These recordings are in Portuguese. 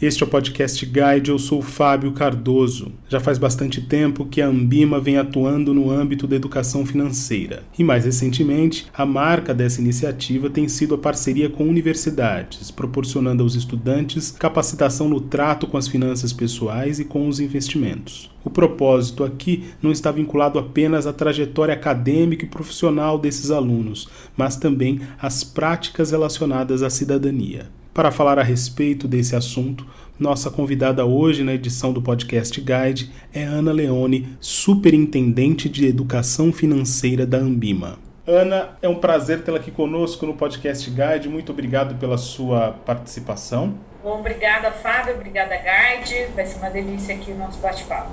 Este é o podcast Guide, eu sou Fábio Cardoso. Já faz bastante tempo que a Ambima vem atuando no âmbito da educação financeira. E mais recentemente, a marca dessa iniciativa tem sido a parceria com universidades, proporcionando aos estudantes capacitação no trato com as finanças pessoais e com os investimentos. O propósito aqui não está vinculado apenas à trajetória acadêmica e profissional desses alunos, mas também às práticas relacionadas à cidadania. Para falar a respeito desse assunto, nossa convidada hoje na edição do Podcast Guide é Ana Leone, Superintendente de Educação Financeira da Ambima. Ana, é um prazer tê-la aqui conosco no Podcast Guide. Muito obrigado pela sua participação. Bom, obrigada, Fábio. Obrigada, Guide. Vai ser uma delícia aqui o nosso bate-papo.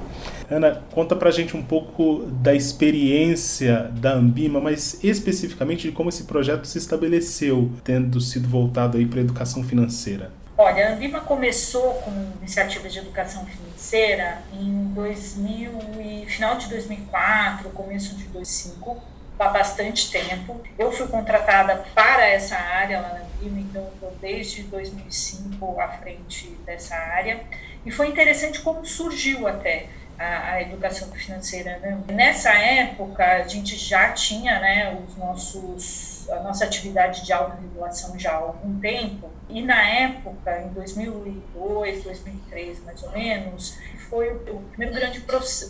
Ana, conta pra gente um pouco da experiência da Ambima, mas especificamente de como esse projeto se estabeleceu, tendo sido voltado aí para educação financeira. Olha, a Ambima começou com iniciativas de educação financeira em 2000 e final de 2004, começo de 2005 há bastante tempo. Eu fui contratada para essa área lá na Ambima, então estou desde 2005 à frente dessa área. E foi interessante como surgiu até a, a, educação financeira. Né? Nessa época, a gente já tinha né, os nossos, a nossa atividade de autorregulação já há algum tempo, e na época, em 2002, 2003 mais ou menos, foi o primeiro grande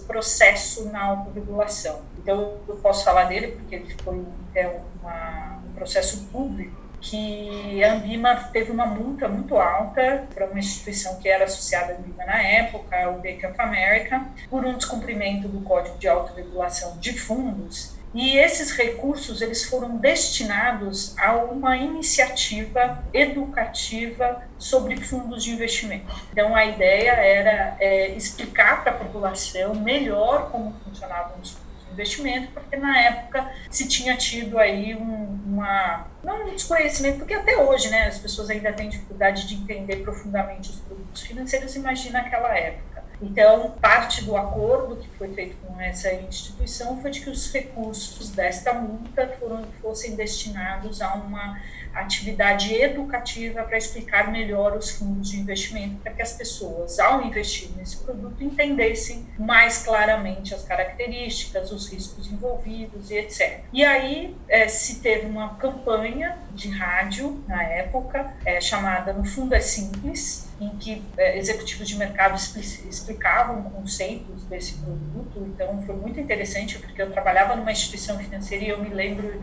processo na autorregulação. Então, eu posso falar dele porque ele foi é, uma, um processo público que a Ambima teve uma multa muito alta para uma instituição que era associada à Ambima na época, o Bank of America, por um descumprimento do Código de Autorregulação de Fundos. E esses recursos eles foram destinados a uma iniciativa educativa sobre fundos de investimento. Então a ideia era é, explicar para a população melhor como funcionavam os investimento, porque na época se tinha tido aí um, uma não um desconhecimento, porque até hoje, né, as pessoas ainda têm dificuldade de entender profundamente os produtos financeiros, imagina aquela época. Então, parte do acordo que foi feito com essa instituição foi de que os recursos desta multa foram, fossem destinados a uma atividade educativa para explicar melhor os fundos de investimento, para que as pessoas, ao investir nesse produto, entendessem mais claramente as características, os riscos envolvidos e etc. E aí é, se teve uma campanha de rádio na época, é, chamada No Fundo é Simples, em que é, executivos de mercado explicavam conceitos desse produto. Então, foi muito interessante, porque eu trabalhava numa instituição financeira e eu me lembro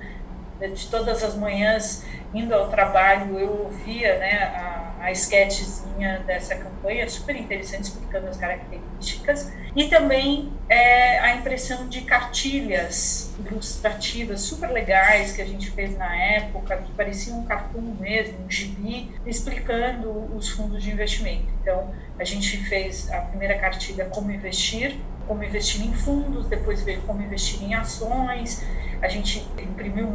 de todas as manhãs indo ao trabalho, eu ouvia né, a, a sketchzinha dessa campanha, super interessante, explicando as características, e também é, a impressão de cartilhas ilustrativas super legais que a gente fez na época, que parecia um cartoon mesmo, um gibi, explicando os fundos de investimento. Então, a gente fez a primeira cartilha Como Investir, como investir em fundos, depois veio como investir em ações, a gente imprimiu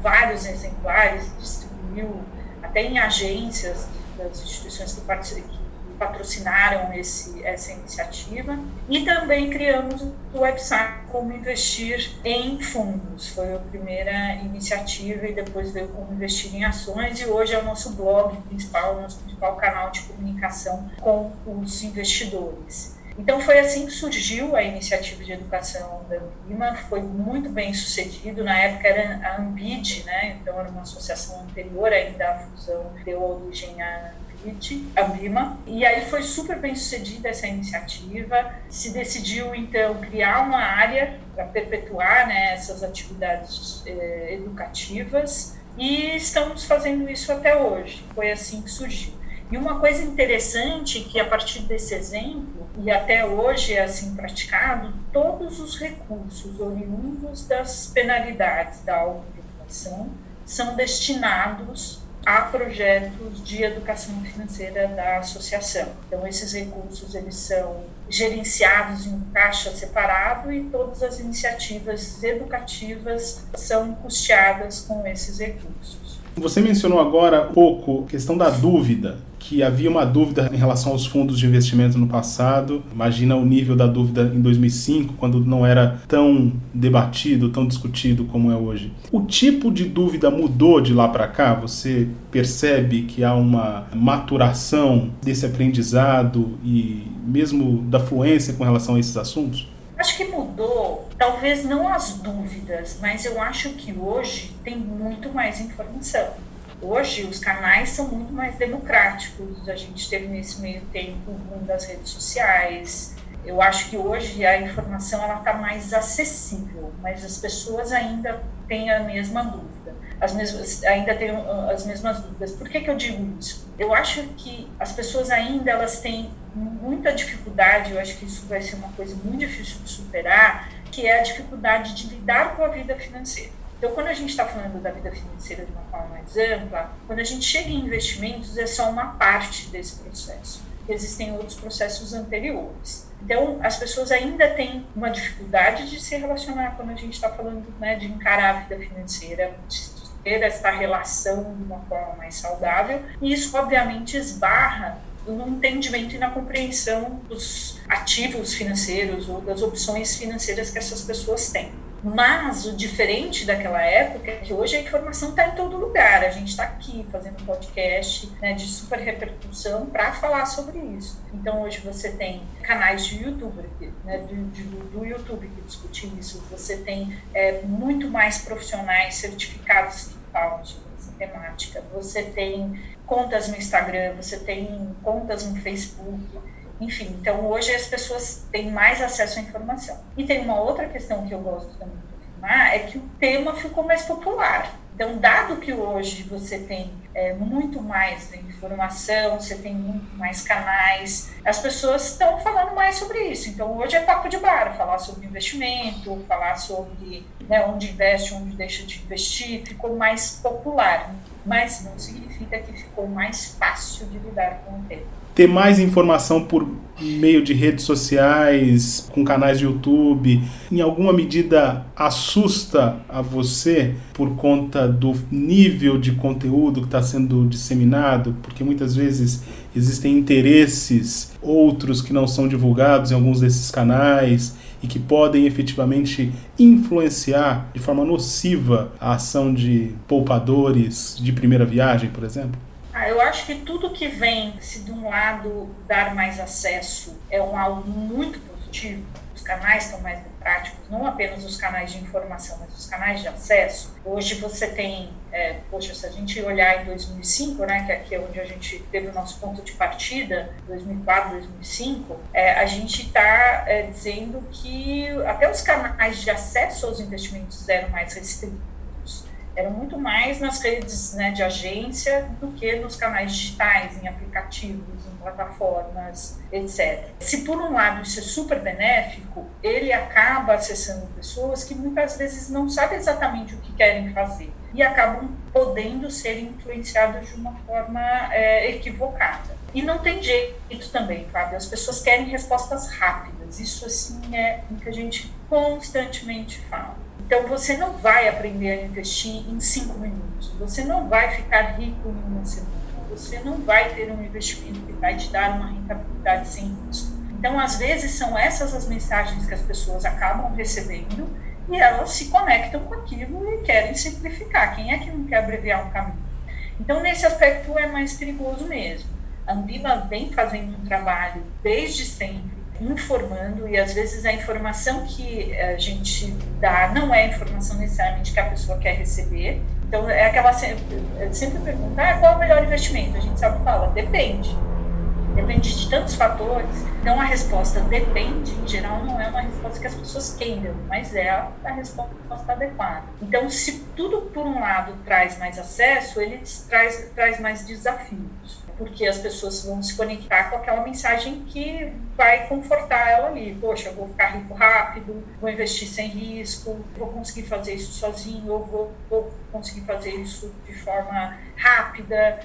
vários exemplares, distribuiu até em agências das instituições que, que patrocinaram esse, essa iniciativa e também criamos o website Como Investir em Fundos. Foi a primeira iniciativa e depois veio Como Investir em Ações e hoje é o nosso blog principal, o nosso principal canal de comunicação com os investidores. Então foi assim que surgiu a iniciativa de educação da Ambima, foi muito bem sucedido, na época era a Ambid, né? então era uma associação anterior ainda à fusão, deu origem à Ambid, Ambima, e aí foi super bem sucedida essa iniciativa, se decidiu então criar uma área para perpetuar né, essas atividades eh, educativas, e estamos fazendo isso até hoje, foi assim que surgiu. E uma coisa interessante que a partir desse exemplo, e até hoje é assim praticado, todos os recursos oriundos das penalidades da autorregulação são destinados a projetos de educação financeira da associação. Então esses recursos eles são gerenciados em um caixa separado e todas as iniciativas educativas são custeadas com esses recursos. Você mencionou agora um pouco a questão da dúvida que havia uma dúvida em relação aos fundos de investimento no passado. Imagina o nível da dúvida em 2005, quando não era tão debatido, tão discutido como é hoje. O tipo de dúvida mudou de lá para cá? Você percebe que há uma maturação desse aprendizado e mesmo da fluência com relação a esses assuntos? Acho que mudou, talvez não as dúvidas, mas eu acho que hoje tem muito mais informação. Hoje os canais são muito mais democráticos. A gente teve nesse meio tempo o das redes sociais. Eu acho que hoje a informação ela está mais acessível, mas as pessoas ainda têm a mesma dúvida. As mesmas, ainda têm uh, as mesmas dúvidas. Por que, que eu digo isso? Eu acho que as pessoas ainda elas têm muita dificuldade. Eu acho que isso vai ser uma coisa muito difícil de superar, que é a dificuldade de lidar com a vida financeira. Então, quando a gente está falando da vida financeira de uma forma mais ampla, quando a gente chega em investimentos, é só uma parte desse processo. Existem outros processos anteriores. Então, as pessoas ainda têm uma dificuldade de se relacionar quando a gente está falando né, de encarar a vida financeira, de ter essa relação de uma forma mais saudável. E isso, obviamente, esbarra no entendimento e na compreensão dos ativos financeiros ou das opções financeiras que essas pessoas têm. Mas o diferente daquela época é que hoje a informação está em todo lugar. A gente está aqui fazendo podcast né, de super repercussão para falar sobre isso. Então hoje você tem canais de YouTube, né, do, do, do, YouTube que discutem isso. Você tem é, muito mais profissionais certificados que falam sobre essa temática. Você tem contas no Instagram, você tem contas no Facebook enfim, então hoje as pessoas têm mais acesso à informação. E tem uma outra questão que eu gosto também de afirmar, é que o tema ficou mais popular. Então, dado que hoje você tem é, muito mais informação, você tem muito mais canais, as pessoas estão falando mais sobre isso. Então, hoje é papo de bar, falar sobre investimento, falar sobre né, onde investe, onde deixa de investir, ficou mais popular. Mas não significa que ficou mais fácil de lidar com o tema ter mais informação por meio de redes sociais, com canais de YouTube, em alguma medida assusta a você por conta do nível de conteúdo que está sendo disseminado? Porque muitas vezes existem interesses outros que não são divulgados em alguns desses canais e que podem efetivamente influenciar de forma nociva a ação de poupadores de primeira viagem, por exemplo? Ah, eu acho que tudo que vem, se de um lado dar mais acesso é um algo muito positivo, os canais estão mais práticos, não apenas os canais de informação, mas os canais de acesso. Hoje você tem, é, poxa, se a gente olhar em 2005, né, que aqui é onde a gente teve o nosso ponto de partida, 2004, 2005, é, a gente está é, dizendo que até os canais de acesso aos investimentos eram mais restritos eram muito mais nas redes né, de agência do que nos canais digitais, em aplicativos, em plataformas, etc. Se por um lado isso é super benéfico, ele acaba acessando pessoas que muitas vezes não sabem exatamente o que querem fazer e acabam podendo ser influenciados de uma forma é, equivocada. E não tem jeito também, Fábio. As pessoas querem respostas rápidas. Isso assim é o que a gente constantemente fala. Então, você não vai aprender a investir em cinco minutos. Você não vai ficar rico em uma semana. Você não vai ter um investimento que vai te dar uma rentabilidade sem risco. Então, às vezes, são essas as mensagens que as pessoas acabam recebendo e elas se conectam com aquilo e querem simplificar. Quem é que não quer abreviar um caminho? Então, nesse aspecto, é mais perigoso mesmo. A Ambima vem fazendo um trabalho desde sempre informando e às vezes a informação que a gente dá não é a informação necessariamente que a pessoa quer receber. Então é aquela sempre pergunta, ah, qual é o melhor investimento? A gente sabe fala, depende. Depende de tantos fatores. Então a resposta depende, em geral, não é uma resposta que as pessoas queiram, mas é a, resposta adequada. Então, se tudo por um lado traz mais acesso, ele traz, traz mais desafios porque as pessoas vão se conectar com aquela mensagem que vai confortar ela ali. Poxa, vou ficar rico rápido, vou investir sem risco, vou conseguir fazer isso sozinho, ou vou, vou conseguir fazer isso de forma rápida.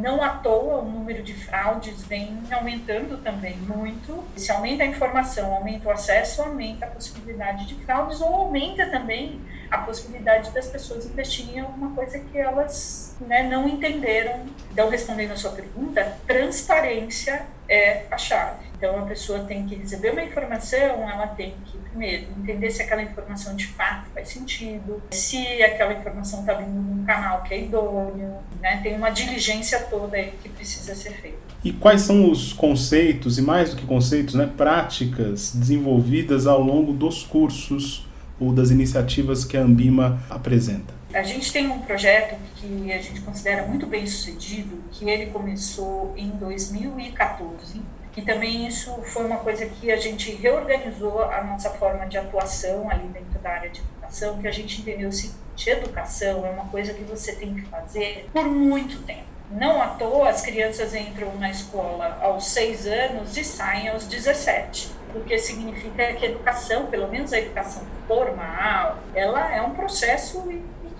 Não à toa o número de fraudes vem aumentando também muito. Se aumenta a informação, aumenta o acesso, aumenta a possibilidade de fraudes, ou aumenta também a possibilidade das pessoas investirem em alguma coisa que elas né, não entenderam. Então, respondendo a sua pergunta, transparência é a chave. Então, a pessoa tem que receber uma informação, ela tem que, primeiro, entender se aquela informação de fato faz sentido, se aquela informação está vindo num canal que é idôneo, né? tem uma diligência toda aí que precisa ser feita. E quais são os conceitos, e mais do que conceitos, né, práticas desenvolvidas ao longo dos cursos ou das iniciativas que a Ambima apresenta? A gente tem um projeto que a gente considera muito bem sucedido, que ele começou em 2014 e também isso foi uma coisa que a gente reorganizou a nossa forma de atuação ali dentro da área de educação, que a gente entendeu o seguinte, educação é uma coisa que você tem que fazer por muito tempo. Não à toa as crianças entram na escola aos seis anos e saem aos 17 porque significa que a educação, pelo menos a educação formal, ela é um processo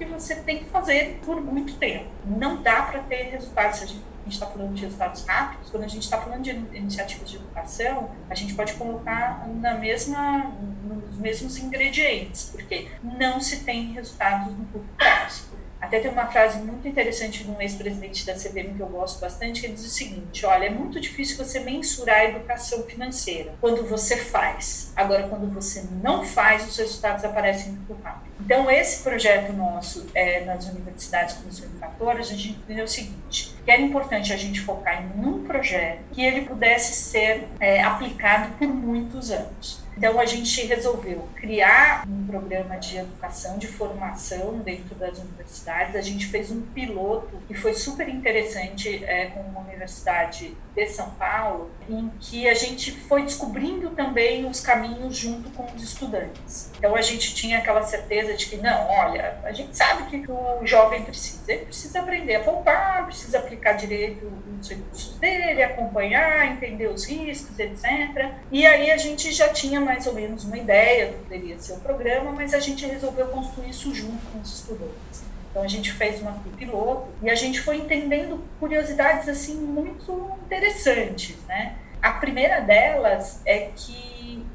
que você tem que fazer por muito tempo. Não dá para ter resultados. A gente está falando de resultados rápidos, quando a gente está falando de iniciativas de educação, a gente pode colocar na mesma, nos mesmos ingredientes, porque não se tem resultados no curto prazo. Até tem uma frase muito interessante de um ex-presidente da CVM que eu gosto bastante, que diz o seguinte: olha, é muito difícil você mensurar a educação financeira quando você faz. Agora, quando você não faz, os resultados aparecem muito rápido. Então, esse projeto nosso é, nas universidades Comissão Educadora, a gente entendeu o seguinte: que era importante a gente focar em um projeto que ele pudesse ser é, aplicado por muitos anos. Então, a gente resolveu criar um programa de educação, de formação dentro das universidades. A gente fez um piloto que foi super interessante é, com uma universidade de São Paulo, em que a gente foi descobrindo também os caminhos junto com os estudantes. Então, a gente tinha aquela certeza de que, não, olha, a gente sabe que o jovem precisa. Ele precisa aprender a poupar, precisa aplicar direito os recursos dele, acompanhar, entender os riscos, etc. E aí a gente já tinha mais ou menos uma ideia do que poderia ser o programa, mas a gente resolveu construir isso junto com os estudantes. Então a gente fez uma piloto e a gente foi entendendo curiosidades assim muito interessantes, né? A primeira delas é que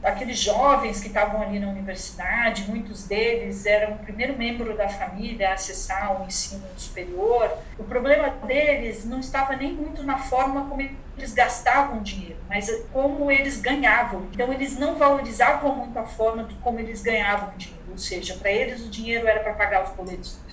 aqueles jovens que estavam ali na universidade, muitos deles eram o primeiro membro da família a acessar o ensino superior. O problema deles não estava nem muito na forma como eles gastavam dinheiro, mas como eles ganhavam. Então, eles não valorizavam muito a forma de como eles ganhavam dinheiro. Ou seja, para eles o dinheiro era para pagar os boletos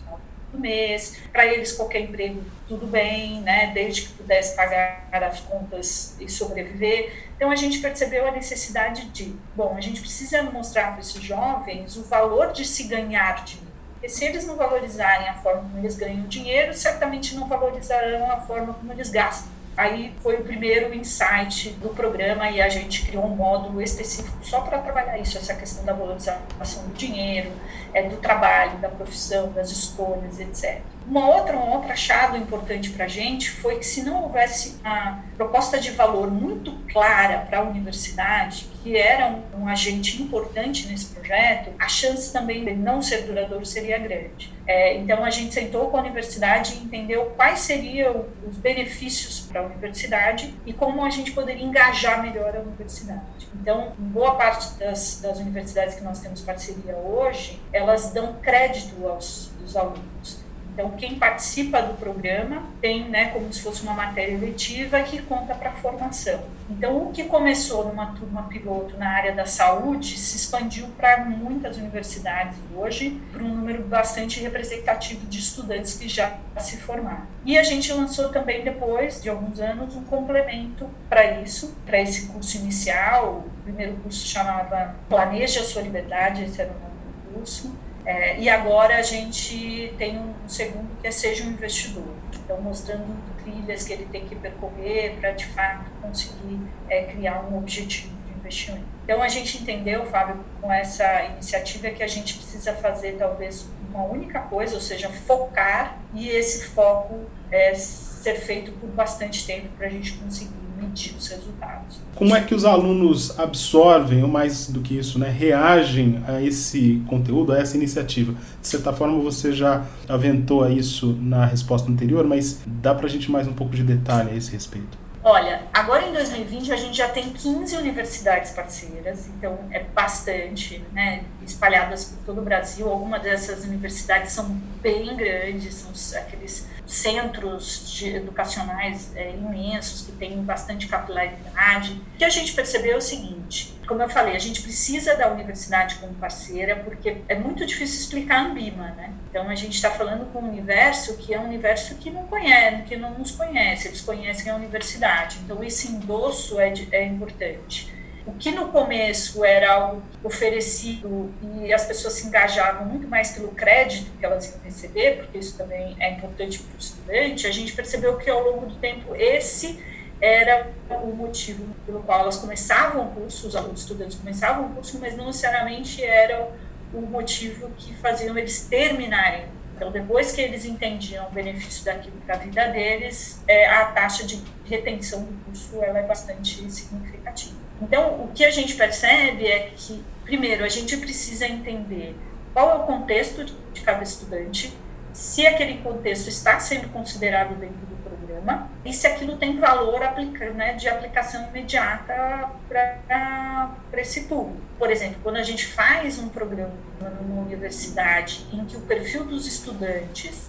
do mês. Para eles, qualquer emprego, tudo bem, né? desde que pudesse pagar as contas e sobreviver. Então, a gente percebeu a necessidade de, bom, a gente precisa mostrar para esses jovens o valor de se ganhar dinheiro. Porque se eles não valorizarem a forma como eles ganham dinheiro, certamente não valorizarão a forma como eles gastam. Aí foi o primeiro insight do programa e a gente criou um módulo específico só para trabalhar isso, essa questão da valorização do dinheiro, é, do trabalho, da profissão, das escolhas, etc. Uma outra, um outro achado importante para a gente foi que se não houvesse uma proposta de valor muito clara para a universidade, que era um, um, agente importante nesse projeto, a chance também de não ser duradouro seria grande. É, então a gente sentou com a universidade e entendeu quais seriam os benefícios para a universidade e como a gente poderia engajar melhor a universidade. Então, boa parte das, das universidades que nós temos parceria hoje, elas dão crédito aos, aos alunos. Então, quem participa do programa tem, né, como se fosse uma matéria letiva que conta para a formação. Então, o que começou numa turma piloto na área da saúde se expandiu para muitas universidades hoje, para um número bastante representativo de estudantes que já se formaram. E a gente lançou também, depois de alguns anos, um complemento para isso, para esse curso inicial. O primeiro curso chamava Planeja a Sua Liberdade, esse era o nome do curso é, e agora a gente tem um segundo que é Seja um Investidor. Então, mostrando trilhas que ele tem que percorrer para, de fato, conseguir é, criar um objetivo de investimento. Então, a gente entendeu, Fábio, com essa iniciativa que a gente precisa fazer talvez uma única coisa, ou seja, focar e esse foco é, ser feito por bastante tempo para a gente conseguir medir os resultados. Como é que os alunos absorvem, ou mais do que isso, né, reagem a esse conteúdo, a essa iniciativa? De certa forma, você já aventou isso na resposta anterior, mas dá para a gente mais um pouco de detalhe a esse respeito. Olha, agora em 2020 a gente já tem 15 universidades parceiras, então é bastante, né, espalhadas por todo o Brasil. Algumas dessas universidades são bem grandes, são aqueles centros de, educacionais é, imensos que têm bastante capilaridade. O que a gente percebeu é o seguinte: como eu falei, a gente precisa da universidade como parceira porque é muito difícil explicar a Ambima, né? Então a gente está falando com um universo que é um universo que não conhece, que não nos conhece, eles conhecem a universidade. Então esse endosso é, é importante. O que no começo era algo oferecido e as pessoas se engajavam muito mais pelo crédito que elas iam receber, porque isso também é importante para o estudante, a gente percebeu que ao longo do tempo esse era o motivo pelo qual elas começavam o curso, os estudantes começavam o curso, mas não necessariamente era o motivo que faziam eles terminarem. Então, depois que eles entendiam o benefício daquilo para a vida deles, é, a taxa de retenção do curso ela é bastante significativa. Então, o que a gente percebe é que, primeiro, a gente precisa entender qual é o contexto de cada estudante, se aquele contexto está sendo considerado dentro do programa e se aquilo tem valor aplica, né, de aplicação imediata para esse público. Por exemplo, quando a gente faz um programa numa universidade em que o perfil dos estudantes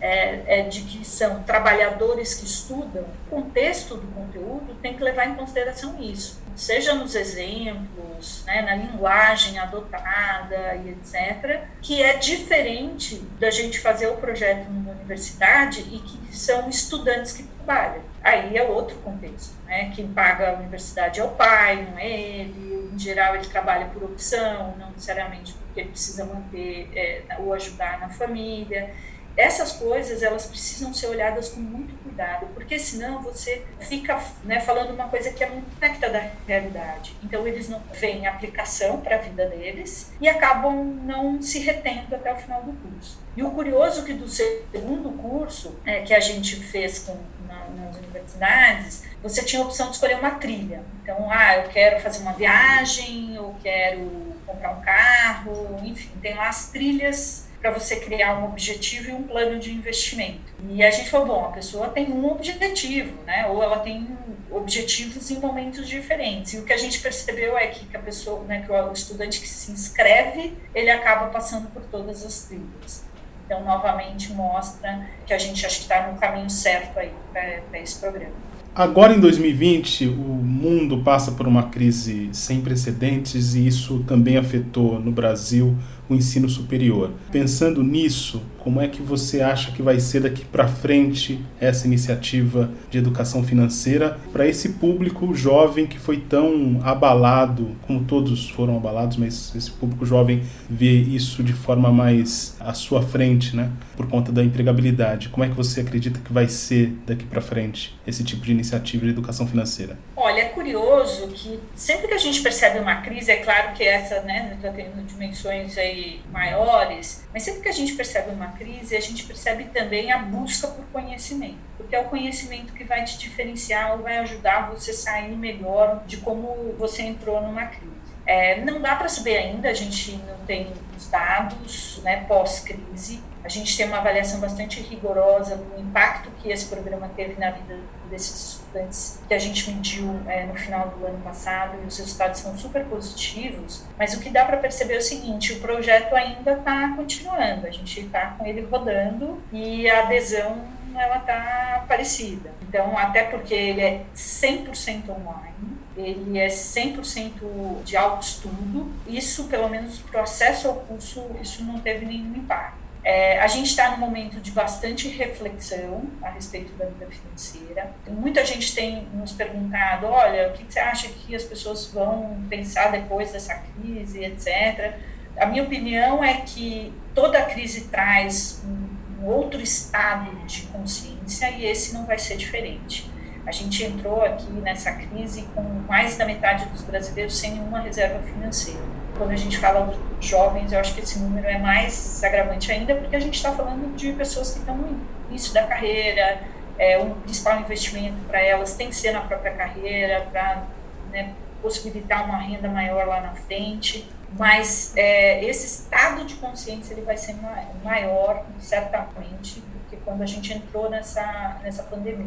é, é, de que são trabalhadores que estudam, o contexto do conteúdo tem que levar em consideração isso, seja nos exemplos, né, na linguagem adotada e etc., que é diferente da gente fazer o projeto numa universidade e que são estudantes que trabalham. Aí é outro contexto, né? Quem paga a universidade é o pai, não é ele. Em geral, ele trabalha por opção, não necessariamente porque ele precisa manter é, ou ajudar na família essas coisas elas precisam ser olhadas com muito cuidado, porque senão você fica né, falando uma coisa que é muito conecta da realidade. Então eles não veem aplicação para a vida deles e acabam não se retendo até o final do curso. E o curioso é que do segundo curso é, que a gente fez com, na, nas universidades, você tinha a opção de escolher uma trilha. Então, ah, eu quero fazer uma viagem, eu quero comprar um carro, enfim, tem lá as trilhas para você criar um objetivo e um plano de investimento. E a gente falou, bom, a pessoa tem um objetivo, né? Ou ela tem objetivos em momentos diferentes. E o que a gente percebeu é que, a pessoa, né, que o estudante que se inscreve, ele acaba passando por todas as trilhas. Então, novamente, mostra que a gente acha que está no caminho certo aí para esse programa. Agora em 2020, o mundo passa por uma crise sem precedentes e isso também afetou no Brasil o ensino superior. Pensando nisso, como é que você acha que vai ser daqui para frente essa iniciativa de educação financeira para esse público jovem que foi tão abalado, como todos foram abalados, mas esse público jovem vê isso de forma mais à sua frente, né, por conta da empregabilidade. Como é que você acredita que vai ser daqui para frente esse tipo de iniciativa de educação financeira? Olha, é curioso que sempre que a gente percebe uma crise, é claro que essa, né, está tendo dimensões aí maiores, mas sempre que a gente percebe uma crise, a gente percebe também a busca por conhecimento, porque é o conhecimento que vai te diferenciar ou vai ajudar você a sair melhor de como você entrou numa crise. É, não dá para saber ainda, a gente não tem os dados né, pós-crise, a gente tem uma avaliação bastante rigorosa do impacto que esse programa teve na vida desses estudantes, que a gente mediu é, no final do ano passado, e os resultados são super positivos. Mas o que dá para perceber é o seguinte: o projeto ainda está continuando, a gente está com ele rodando e a adesão ela está parecida. Então, até porque ele é 100% online, ele é 100% de autoestudo, isso, pelo menos, para o acesso ao curso, isso não teve nenhum impacto. É, a gente está num momento de bastante reflexão a respeito da vida financeira. Muita gente tem nos perguntado: olha, o que você acha que as pessoas vão pensar depois dessa crise, etc. A minha opinião é que toda crise traz um, outro estado de consciência e esse não vai ser diferente. A gente entrou aqui nessa crise com mais da metade dos brasileiros sem nenhuma reserva financeira quando a gente fala dos jovens, eu acho que esse número é mais agravante ainda, porque a gente está falando de pessoas que estão no início da carreira, é, o principal investimento para elas tem que ser na própria carreira, para né, possibilitar uma renda maior lá na frente. Mas é, esse estado de consciência ele vai ser maior, certamente, do que quando a gente entrou nessa, nessa pandemia.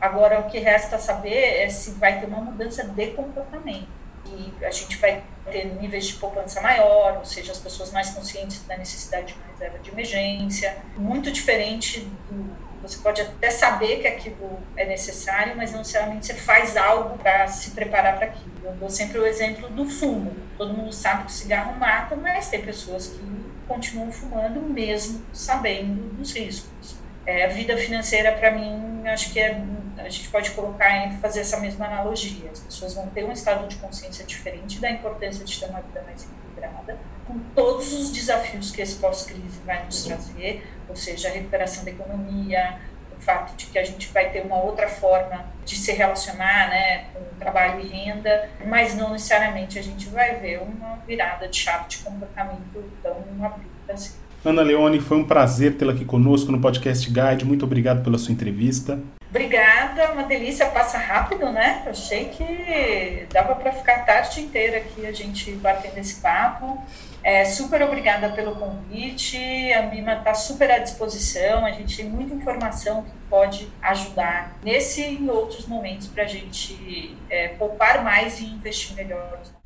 Agora, o que resta saber é se vai ter uma mudança de comportamento. E a gente vai ter níveis de poupança maior, ou seja, as pessoas mais conscientes da necessidade de uma reserva de emergência, muito diferente do. Você pode até saber que aquilo é necessário, mas não necessariamente você faz algo para se preparar para aquilo. Eu dou sempre o exemplo do fumo. Todo mundo sabe que o cigarro mata, mas tem pessoas que continuam fumando mesmo sabendo dos riscos. É, a vida financeira, para mim, acho que é, a gente pode colocar em fazer essa mesma analogia. As pessoas vão ter um estado de consciência diferente da importância de ter uma vida mais equilibrada, com todos os desafios que esse pós-crise vai nos trazer, ou seja, a recuperação da economia, o fato de que a gente vai ter uma outra forma de se relacionar né, com trabalho e renda, mas não necessariamente a gente vai ver uma virada de chave de comportamento tão abrupta assim. Ana Leone, foi um prazer tê-la aqui conosco no Podcast Guide. Muito obrigado pela sua entrevista. Obrigada, uma delícia, passa rápido, né? Eu achei que dava para ficar a tarde inteira aqui a gente batendo esse papo. É, super obrigada pelo convite, a Bima está super à disposição, a gente tem muita informação que pode ajudar nesse e outros momentos para a gente é, poupar mais e investir melhor